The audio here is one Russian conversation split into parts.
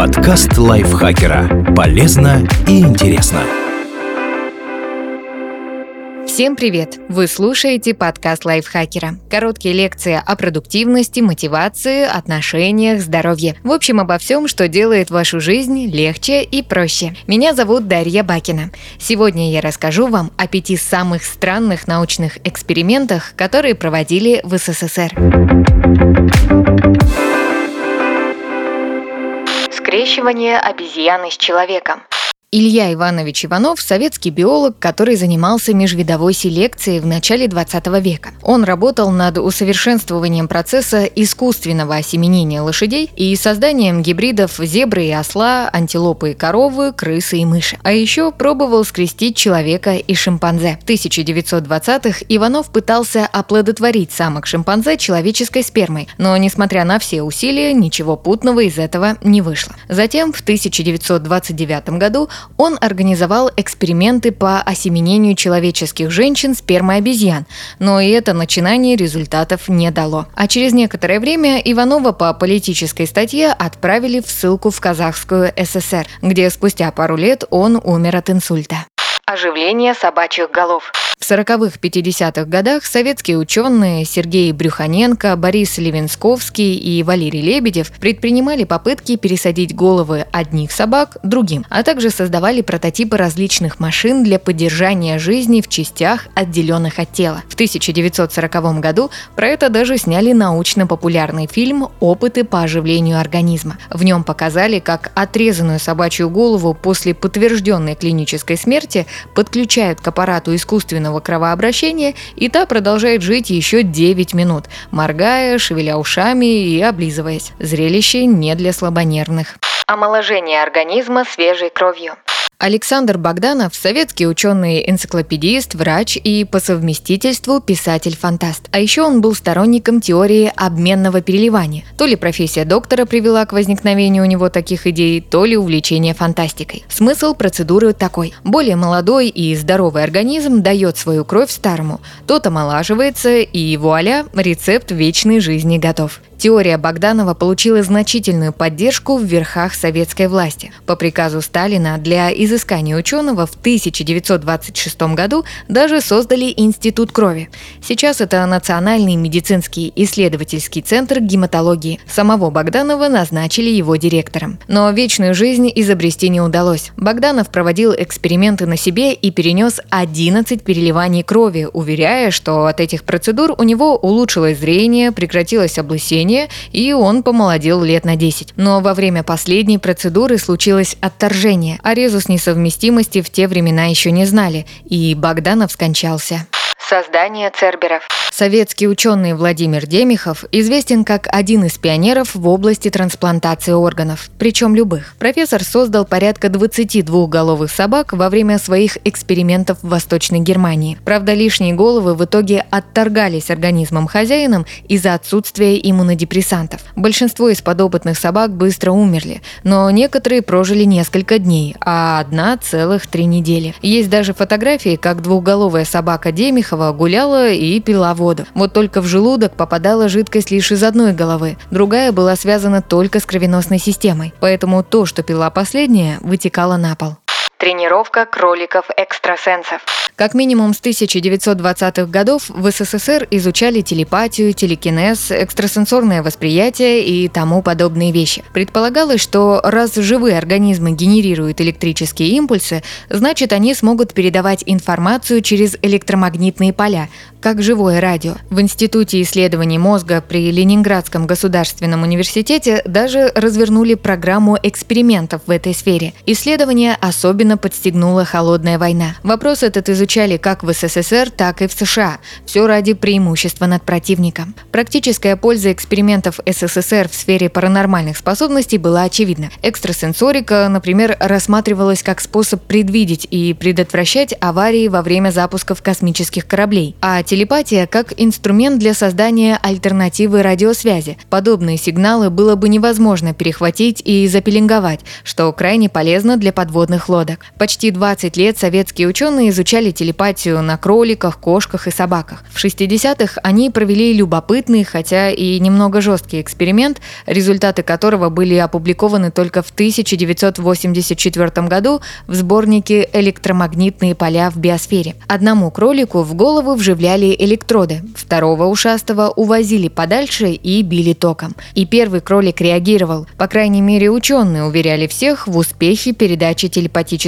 Подкаст лайфхакера. Полезно и интересно. Всем привет! Вы слушаете подкаст лайфхакера. Короткие лекции о продуктивности, мотивации, отношениях, здоровье. В общем, обо всем, что делает вашу жизнь легче и проще. Меня зовут Дарья Бакина. Сегодня я расскажу вам о пяти самых странных научных экспериментах, которые проводили в СССР. Скрещивание обезьяны с человеком. Илья Иванович Иванов – советский биолог, который занимался межвидовой селекцией в начале 20 века. Он работал над усовершенствованием процесса искусственного осеменения лошадей и созданием гибридов зебры и осла, антилопы и коровы, крысы и мыши. А еще пробовал скрестить человека и шимпанзе. В 1920-х Иванов пытался оплодотворить самок шимпанзе человеческой спермой, но, несмотря на все усилия, ничего путного из этого не вышло. Затем, в 1929 году, он организовал эксперименты по осеменению человеческих женщин спермой обезьян, но и это начинание результатов не дало. А через некоторое время Иванова по политической статье отправили в ссылку в Казахскую ССР, где спустя пару лет он умер от инсульта. Оживление собачьих голов. В 40-х-50-х годах советские ученые Сергей Брюханенко, Борис Левинсковский и Валерий Лебедев предпринимали попытки пересадить головы одних собак другим, а также создавали прототипы различных машин для поддержания жизни в частях, отделенных от тела. В 1940 году про это даже сняли научно-популярный фильм «Опыты по оживлению организма». В нем показали, как отрезанную собачью голову после подтвержденной клинической смерти подключают к аппарату искусственного искусственного кровообращения, и та продолжает жить еще 9 минут, моргая, шевеля ушами и облизываясь. Зрелище не для слабонервных. Омоложение организма свежей кровью. Александр Богданов – советский ученый-энциклопедист, врач и по совместительству писатель-фантаст. А еще он был сторонником теории обменного переливания. То ли профессия доктора привела к возникновению у него таких идей, то ли увлечение фантастикой. Смысл процедуры такой. Более молодой и здоровый организм дает свою кровь старому. Тот омолаживается, и вуаля, рецепт вечной жизни готов. Теория Богданова получила значительную поддержку в верхах советской власти. По приказу Сталина для изыскания ученого в 1926 году даже создали Институт крови. Сейчас это Национальный медицинский исследовательский центр гематологии. Самого Богданова назначили его директором. Но вечную жизнь изобрести не удалось. Богданов проводил эксперименты на себе и перенес 11 переливаний крови, уверяя, что от этих процедур у него улучшилось зрение, прекратилось облысение, и он помолодел лет на 10. Но во время последней процедуры случилось отторжение, а резус несовместимости в те времена еще не знали, и Богданов скончался. Создание церберов. Советский ученый Владимир Демихов известен как один из пионеров в области трансплантации органов, причем любых. Профессор создал порядка 22 головых собак во время своих экспериментов в Восточной Германии. Правда, лишние головы в итоге отторгались организмом хозяином из-за отсутствия иммунодепрессантов. Большинство из подопытных собак быстро умерли, но некоторые прожили несколько дней, а одна целых три недели. Есть даже фотографии, как двухголовая собака Демихова гуляла и пила воду. Вот только в желудок попадала жидкость лишь из одной головы, другая была связана только с кровеносной системой, поэтому то, что пила последняя, вытекало на пол. Тренировка кроликов-экстрасенсов. Как минимум с 1920-х годов в СССР изучали телепатию, телекинез, экстрасенсорное восприятие и тому подобные вещи. Предполагалось, что раз живые организмы генерируют электрические импульсы, значит они смогут передавать информацию через электромагнитные поля, как живое радио. В Институте исследований мозга при Ленинградском государственном университете даже развернули программу экспериментов в этой сфере. Исследование особенно подстегнула холодная война. Вопрос этот изучали как в СССР, так и в США. Все ради преимущества над противником. Практическая польза экспериментов СССР в сфере паранормальных способностей была очевидна. Экстрасенсорика, например, рассматривалась как способ предвидеть и предотвращать аварии во время запусков космических кораблей, а телепатия как инструмент для создания альтернативы радиосвязи. Подобные сигналы было бы невозможно перехватить и запеленговать, что крайне полезно для подводных лодок. Век. Почти 20 лет советские ученые изучали телепатию на кроликах, кошках и собаках. В 60-х они провели любопытный, хотя и немного жесткий эксперимент, результаты которого были опубликованы только в 1984 году в сборнике «Электромагнитные поля в биосфере». Одному кролику в голову вживляли электроды, второго ушастого увозили подальше и били током. И первый кролик реагировал. По крайней мере, ученые уверяли всех в успехе передачи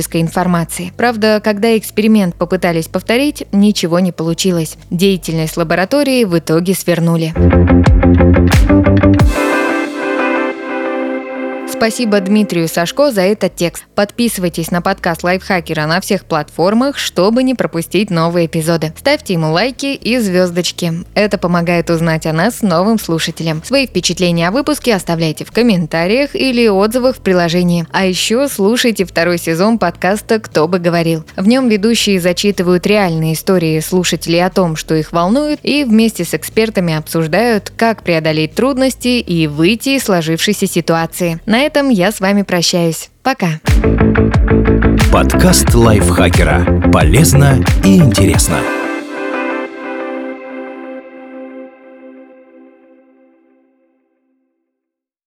телепатической информации. Правда, когда эксперимент попытались повторить, ничего не получилось. Деятельность лаборатории в итоге свернули. Спасибо Дмитрию Сашко за этот текст. Подписывайтесь на подкаст Лайфхакера на всех платформах, чтобы не пропустить новые эпизоды. Ставьте ему лайки и звездочки. Это помогает узнать о нас новым слушателям. Свои впечатления о выпуске оставляйте в комментариях или отзывах в приложении. А еще слушайте второй сезон подкаста «Кто бы говорил». В нем ведущие зачитывают реальные истории слушателей о том, что их волнует, и вместе с экспертами обсуждают, как преодолеть трудности и выйти из сложившейся ситуации. На этом я с вами прощаюсь. Пока. Подкаст лайфхакера. Полезно и интересно.